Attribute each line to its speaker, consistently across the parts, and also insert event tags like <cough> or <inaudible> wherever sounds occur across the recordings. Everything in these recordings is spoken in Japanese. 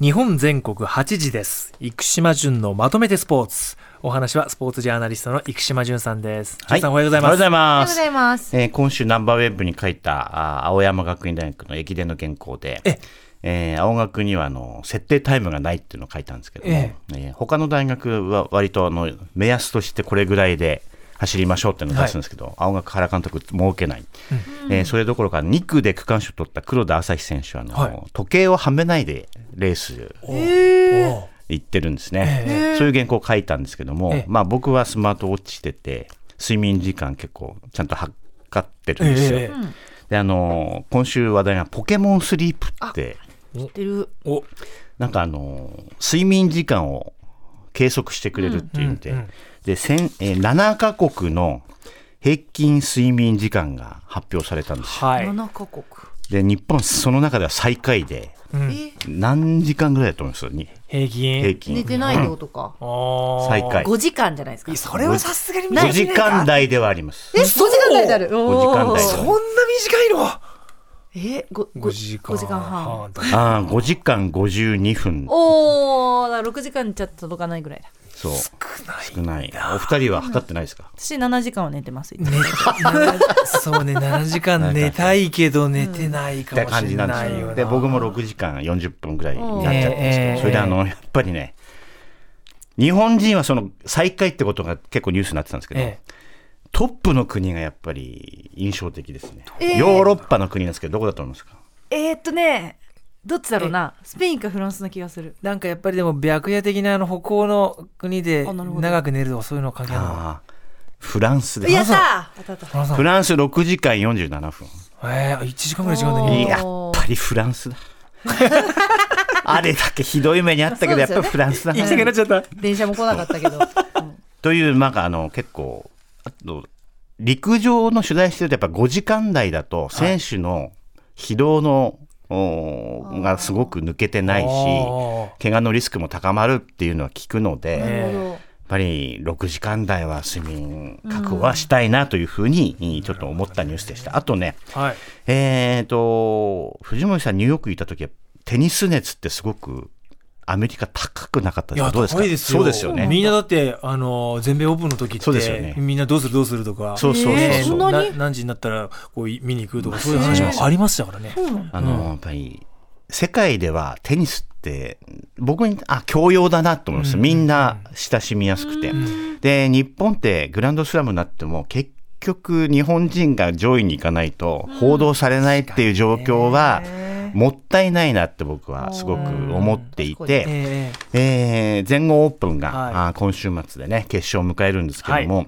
Speaker 1: 日本全国8時です。生島淳のまとめてスポーツ。お話はスポーツジャーナリストの生島淳さんです。淳さんおはようございます。
Speaker 2: おはようござい
Speaker 3: おはよう
Speaker 2: ます。
Speaker 3: ございます。
Speaker 2: えー今週ナンバーウェブに書いたあ青山学院大学の駅伝の原稿で、
Speaker 1: え
Speaker 2: え。ー青学にはあの設定タイムがないっていうのを書いたんですけども、
Speaker 1: え。
Speaker 2: えー他の大学は割とあの目安としてこれぐらいで走りましょうっていうのを出すんですけど、青学原監督設けない、えーそれどころか2区で区間賞を取った黒田朝日選手はあの、
Speaker 1: はい。
Speaker 2: 時計をはめないでレース行ってるんですね、
Speaker 1: え
Speaker 2: そういう原稿を書いたんですけども、
Speaker 1: ええ。
Speaker 2: まあ、僕はスマートウォッチしてて睡眠時間結構ちゃんと測ってるんですよ、
Speaker 1: え
Speaker 2: であのー今週話題がポケモンスリープって
Speaker 3: 知ってる。
Speaker 1: お。
Speaker 2: なんかあのー睡眠時間を計測してくれるっていうんで,、
Speaker 1: うんうん
Speaker 2: で千えー7カ国の平均睡眠時間が発表されたんですよ。
Speaker 1: はい、
Speaker 3: 7カ国。
Speaker 2: で日本その中では最下位で
Speaker 1: うん。
Speaker 3: え、
Speaker 2: 何時間ぐらいだと思いますに。
Speaker 1: 平均？
Speaker 2: 平均。
Speaker 3: 寝てないってことか。
Speaker 1: あー。
Speaker 2: 最下位。
Speaker 3: 5時間じゃないですか。
Speaker 1: それはさすがに
Speaker 2: 5
Speaker 1: 短い
Speaker 2: 時間台ではあります。
Speaker 3: え、5時間台である。
Speaker 2: 5時間台
Speaker 1: そんな短いの？
Speaker 3: え、5
Speaker 1: 5時間
Speaker 3: 5時間半。
Speaker 1: と
Speaker 2: ああ5時間52分。
Speaker 3: おー、だ6時間ちょっと届かないぐらいだ。
Speaker 2: そう。
Speaker 1: 少ない
Speaker 2: 少ない。お二人は測ってないですか？
Speaker 3: 私7時間は寝てます。
Speaker 1: そうね7時間寝たいけど寝てないか
Speaker 2: って
Speaker 1: も
Speaker 2: 感じなんです
Speaker 1: しれないよ。
Speaker 2: で僕も6時間40分ぐらいになっちゃったんですけど、
Speaker 1: ええ
Speaker 2: それであのやっぱりね日本人はその最下位ってことが結構ニュースになってたんですけど、
Speaker 1: え。
Speaker 2: トップの国がやっぱり印象的ですね、
Speaker 3: ええ。
Speaker 2: ヨーロッパの国なんですけどどこだと思いますか？
Speaker 3: えーっとね、どっちだろうな？スペインかフランスな気がする。
Speaker 1: なんかやっぱりでも白夜的なあの北欧の国で長く寝るとかそういうの関係ある
Speaker 2: フランスで。す
Speaker 3: やった
Speaker 2: フランス6時間47分。
Speaker 1: えー、1時間ぐらい違うんだ
Speaker 2: やっぱりフランスだ。<laughs> あれだけひどい目にあったけど、やっぱりフランスだ。な
Speaker 1: 行きたくなっちゃった。
Speaker 3: 電車も来なかったけど。う <laughs> ん
Speaker 2: という、なんかあの結構、あと陸上の取材してると、やっぱ5時間台だと、選手の疲労の、がすごく抜けてないし、怪我のリスクも高まるっていうのは聞くので、
Speaker 3: な
Speaker 2: やっ。ぱり6時間台は睡眠確保はしたいなというふうに、ちょっと思ったニュースでした。あとね、
Speaker 1: はい
Speaker 2: えーと、藤森さん、ニューヨーク行った時は、テニス熱ってすごくアメリカ高くなかったですか？どうですか？
Speaker 1: 高いですよ。
Speaker 2: そうですよね。
Speaker 1: みんなだってあの全米オープンの時って
Speaker 2: そうですよね。
Speaker 1: みんなどうする？どうするとか。
Speaker 2: そうそうそうそう。
Speaker 3: えーそんなに？
Speaker 1: な何時になったらこう見に行くとかそういう話もありましたからね。
Speaker 2: あの、やっぱり、世界ではテニスって、僕に、あ、教養だなと思います。みんな親しみやすくて。で、日本ってグランドスラムになっても、結局日本人が上位に行かないと報道されないっていう状況は、もったいないなって僕はすごく思ってい
Speaker 3: うん
Speaker 2: て、
Speaker 1: え
Speaker 2: えー全豪オープンが、
Speaker 1: はい。
Speaker 2: 今週末でね、決勝を迎えるんですけども、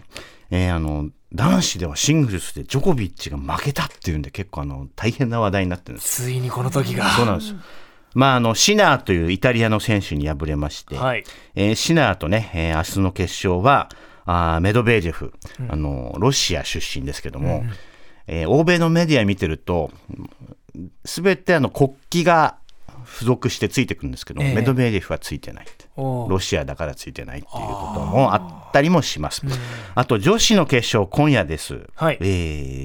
Speaker 2: えーあの、男子ではシングルスでジョコビッチが負けたっていうんで結構あの、大変な話題になってるんです。
Speaker 1: ついにこの時が。
Speaker 2: そうなんです。まあ、あの、シナーというイタリアの選手に敗れまして、
Speaker 1: はい。
Speaker 2: えーシナーとね、えー明日の決勝は、あーメドベージェフ、あの、ロシア出身ですけども、えー欧米のメディア見てると、すべてあの国旗が付属してついてくるんですけど、
Speaker 1: ええ。
Speaker 2: メドベージェフはついてないロシアだからついてないっていうこともあったりもします。あと女子の決勝今夜です。
Speaker 1: はい。
Speaker 2: え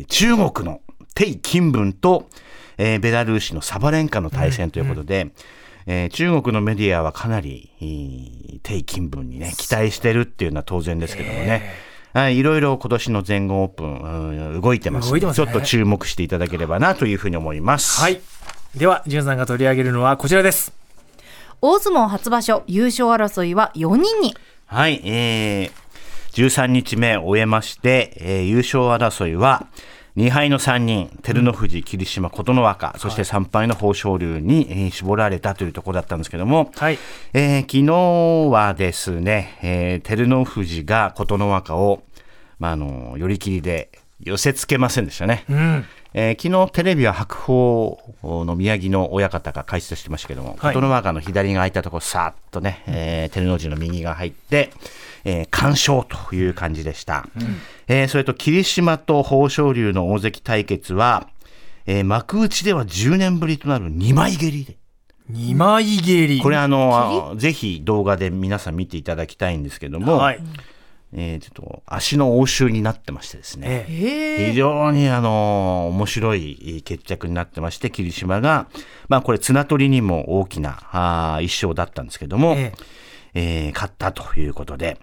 Speaker 2: ー中国のテイ・キンブンと、えーベラルーシのサバレンカの対戦ということで、えー中国のメディアはかなり、えーテイ・キンブンにね、期待してるっていうのは当然ですけどもね。はいい。ろいろ今年の全豪オープン、うん動いてます
Speaker 1: 動いてますね。
Speaker 2: ちょっと注目していただければなというふうに思います。
Speaker 1: はい。ではじゅんさんが取り上げるのはこちらです。
Speaker 3: 大相撲初場所優勝争いは4人に。
Speaker 2: はい、えー、13日目終えまして、えー優勝争いは、2敗の3人、照ノ富士、霧島、琴ノ若、そして3敗の豊昇龍に、えー絞られたというところだったんですけども、
Speaker 1: はい。
Speaker 2: えー昨日はですね、えー照ノ富士が琴ノ若を、まあ、あの、寄り切りで寄せつけませんでしたね。
Speaker 1: うん
Speaker 2: えー昨日テレビは白鵬の宮城の親方が解説してましたけども、
Speaker 1: はい
Speaker 2: 琴ノ若の左が空いたところ、さーっとね、えー照ノ富士の右が入って、えー完勝という感じでした。えーそれと霧島と豊昇龍の大関対決は、えー幕内では10年ぶりとなる2枚蹴りで。
Speaker 1: 二枚蹴り
Speaker 2: これあの、ぜひ動画で皆さん見ていただきたいんですけども、
Speaker 1: はい
Speaker 2: えーちょっと足の応酬になってましてですね。非常にあの面白い決着になってまして、霧島が、まあこれ綱取りにも大きなあー一勝だったんですけども、
Speaker 1: え
Speaker 2: え。ー勝ったということで、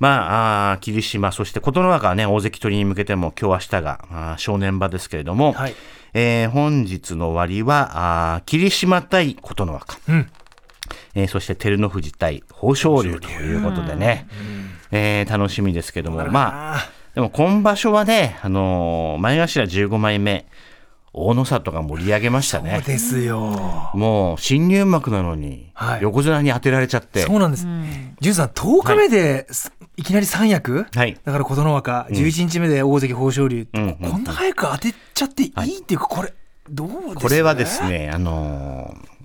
Speaker 2: まあ、あー霧島、そして琴ノ若はね、大関取りに向けても今日明日があー正念場ですけれども、
Speaker 1: はい。
Speaker 2: えー本日の終わりは、あー霧島対琴ノ若、
Speaker 1: うん。
Speaker 2: えーそして照ノ富士対豊昇龍ということでね、えー楽しみですけども、まあ、
Speaker 1: あ
Speaker 2: でも今場所はね、あのー前頭15枚目、大野里が盛り上げました
Speaker 1: そう
Speaker 2: ね。
Speaker 1: ですよ。
Speaker 2: もう新入幕なのに
Speaker 1: はい、
Speaker 2: 横綱に当てられちゃって、
Speaker 1: そうなんです。ジュンさん、10日目で、すい、きなり三役？
Speaker 2: はい。
Speaker 1: だから琴ノ若、11日目で大関豊昇龍、
Speaker 2: うんうん
Speaker 1: こんな早く当てちゃっていいっていうか、これ、どうですか
Speaker 2: これはですね、あのー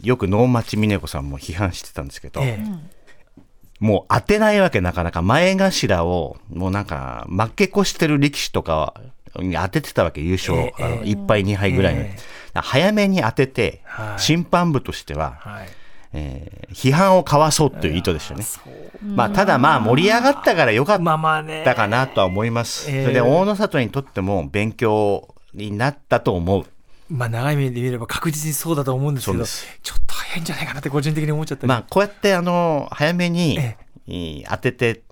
Speaker 2: よく能町峰子さんも批判してたんですけど、
Speaker 1: ええ
Speaker 2: もう当てないわけなかなか前頭を、もうなんか負け越してる力士とかに当ててたわけ、優勝、
Speaker 1: ええ
Speaker 2: あの1敗2敗ぐらいの。
Speaker 1: え
Speaker 2: 早めに当てて、
Speaker 1: はい
Speaker 2: 審判部としては、
Speaker 1: はい。
Speaker 2: えー批判をかわそうという意図でしたね。まあ、ただまあ盛り上がったからよかっ。たかなとは思います。
Speaker 1: ええ
Speaker 2: それで大野里にとっても勉強になったと思う。
Speaker 1: まあ長い目で見れば確実にそうだと思うんですけど、ちょっと早いんじゃないかなって個人的に思っちゃったり
Speaker 2: まあ、こうやってあの、早めに当てて、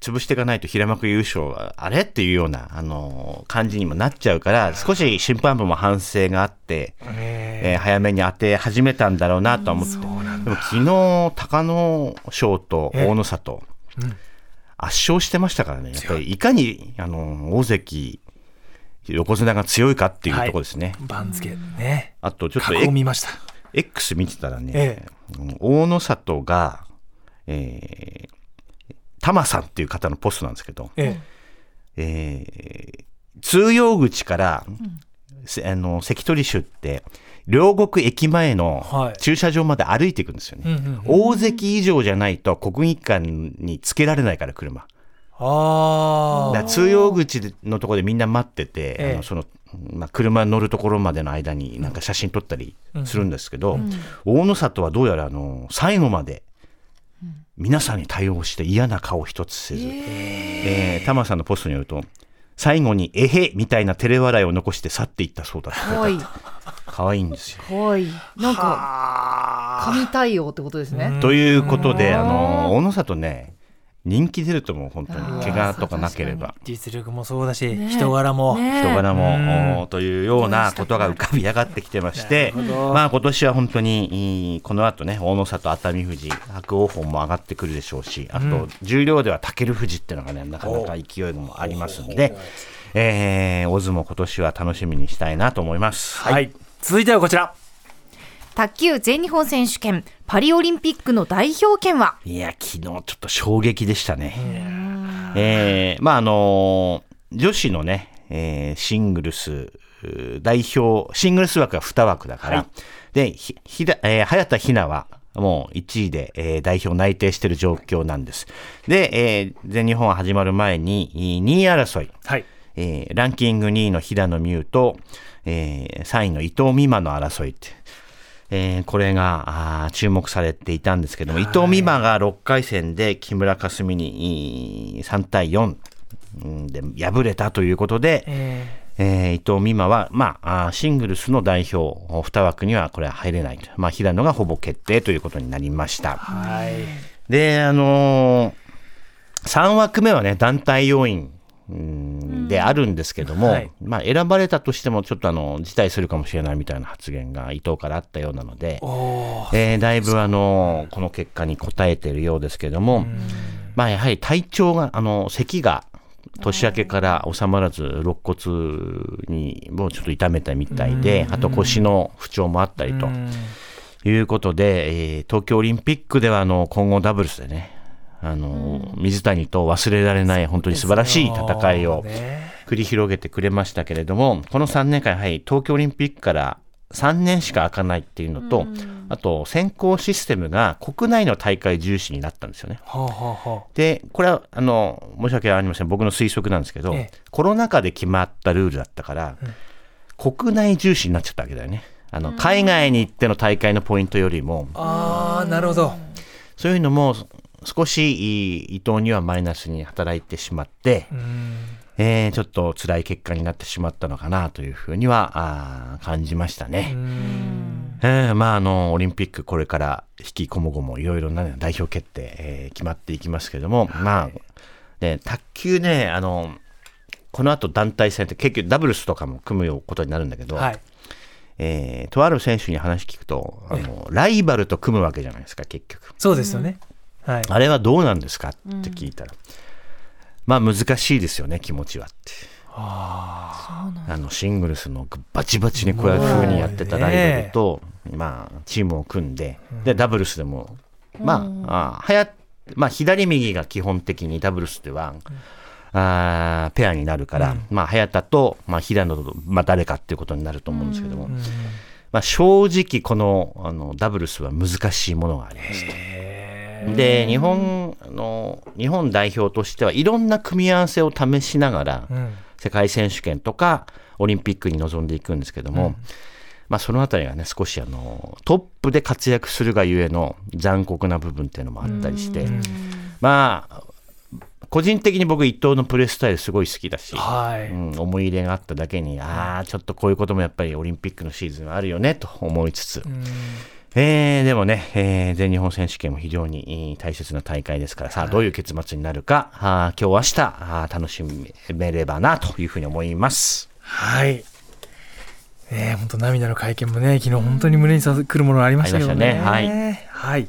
Speaker 2: 潰していかないと平幕優勝はあれっていうような、あの、感じにもなっちゃうから、少し審判部も反省があって、
Speaker 1: え
Speaker 2: えー早めに当て始めたんだろうなとは思って。でも昨日、貴乃賞と大野里、圧勝してましたからね。やっぱりいかに、あの、大関、横綱が強いかっていうところですね。
Speaker 1: え番付ね。
Speaker 2: あと、ちょっと
Speaker 1: 過去を見ました。
Speaker 2: X 見てたらね、
Speaker 1: え
Speaker 2: うん大野里が、えー、タマさんっていう方のポストなんですけど、
Speaker 1: え
Speaker 2: え。ー通用口から、せあの関取衆って、両国駅前の
Speaker 1: はい。
Speaker 2: 駐車場まで歩いていくんですよね。
Speaker 1: えうんうんうん。
Speaker 2: 大関以上じゃないと国技館につけられないから車。
Speaker 1: あ
Speaker 2: 通用口のところでみんな待ってて、
Speaker 1: ええ。
Speaker 2: あのそのまあ、車に乗るところまでの間になんか写真撮ったりするんですけど、大野里はどうやらあの最後まで皆さんに対応して嫌な顔一つせず、えー、タマさんのポストによると最後に「えへ」みたいな照れ笑いを残して去っていったそうだ
Speaker 3: か。わい。い。
Speaker 2: 可愛いんですよ。
Speaker 3: かわい。い。なんか、神対応ってことですね。
Speaker 2: ということであの大野里ね人気出ると思う本当に。怪我とかなければ。
Speaker 1: 実力もそうだし、
Speaker 3: ね
Speaker 1: 人柄も。
Speaker 3: ね
Speaker 2: 人柄
Speaker 1: うん。
Speaker 2: も、おというようなことが浮かび上がってきてましてまあ今年は本当に、いいこの後ね、大野里、熱海富士、白鵬鵬も上がってくるでしょうし、あと、重量では武富士っていうのがね、なかなか勢いもありますんで、えー、大相撲今年は楽しみにしたいなと思います。
Speaker 1: はい。続いてはこちら。
Speaker 3: 卓球全日本選手権、パリオリンピックの代表権は、
Speaker 2: いや、昨日ちょっと衝撃でしたね。えーまああの女子のね、えーシングルス代表、シングルス枠が2枠だから、で、ひひだえー早田ひなはもう1位で、えー代表内定している状況なんです。で、えー全日本始まる前に2位争い、
Speaker 1: はい。
Speaker 2: えーランキング2位の平野美宇と、えー3位の伊藤美誠の争いって、えーこれがあー注目されていたんですけども、伊藤美誠が6回戦で木村佳純にいー3対4うんで敗れたということで、
Speaker 1: え
Speaker 2: えー伊藤美誠は、まあ、シングルスの代表2枠にはこれは入れないと、まあ、平野がほぼ決定ということになりました。
Speaker 1: ーはい。
Speaker 2: で、あのー、3枠目はね、団体要員うんであるんですけども、
Speaker 1: はい。
Speaker 2: まあ、選ばれたとしても、ちょっとあの辞退するかもしれないみたいな発言が伊藤からあったようなので、えーだいぶあのこの結果に応えているようですけども、まあ、やはり体調が、あの咳が年明けから収まらず、肋骨にもうちょっと痛めたみたいで、あと腰の不調もあったりと。
Speaker 1: うん。
Speaker 2: いうことで、えー東京オリンピックではあの混合ダブルスでね、あの水谷と忘れられない本当に素晴らしい戦いを
Speaker 1: ね
Speaker 2: 繰り広げてくれましたけれども、この3年間、やはり東京オリンピックから3年しか開かないっていうのと、あと選考システムが国内の大会重視になったんですよね。
Speaker 1: はあ、はあは
Speaker 2: で、これはあの申し訳ありません、僕の推測なんですけど、
Speaker 1: ええ。
Speaker 2: コロナ禍で決まったルールだったから、国内重視になっちゃったわけだよね。あの海外に行っての大会のポイントよりも、
Speaker 1: あ、あーなるほど。
Speaker 2: そういうのも少し伊藤にはマイナスに働いてしまって、
Speaker 1: うん。
Speaker 2: えーちょっと辛い結果になってしまったのかなというふうには感じましたね。えーまああのオリンピックこれから引きこもごもいろいろなね代表決定、えー決まっていきますけれども、まあね卓球ねあのこの後団体戦って結局ダブルスとかも組むことになるんだけど、
Speaker 1: はい。
Speaker 2: えーとある選手に話聞くとあのライバルと組むわけじゃないですか結局。
Speaker 1: そうですよね、はい。
Speaker 2: あれはどうなんですかって聞いたら、まあ難しいですよね気持ちはって。あのシングルスのバチバチにこういうふうにやってたライバルと、まあ、チームを組んででダブルスでも、まああはやまあ、左右が基本的にダブルスでは、あーペアになるから、まあ、早田と、まあ、平野と、まあ、誰かっていうことになると思うんですけども、まあ、正直このあのダブルスは難しいものがありまして。で日本の日本代表としてはいろんな組み合わせを試しながら、
Speaker 1: うん。
Speaker 2: 世界選手権とかオリンピックに臨んでいくんですけども、まあ、そのあたりがね少しあのトップで活躍するがゆえの残酷な部分っていうのもあったりして、まあ個人的に僕伊藤のプレースタイルすごい好きだし、
Speaker 1: はい、
Speaker 2: うん、思い入れがあっただけにああちょっとこういうこともやっぱりオリンピックのシーズンはあるよねと思いつつ、えーでもね、えー全日本選手権も非常にえー大切な大会ですから、さあ、どういう結末になるか、あー今日、明日あー楽しめればなというふうに思います。
Speaker 1: はい。ね本当涙の会見もね、昨日本当に胸にさくるものありましたけどね。
Speaker 2: ありましたね
Speaker 1: はい。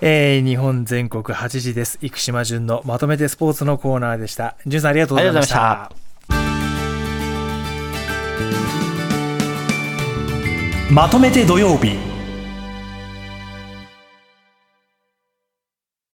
Speaker 1: えー日本全国8時です。生島淳のまとめてスポーツのコーナーでした。淳さんありがとうございました。まとめて土曜日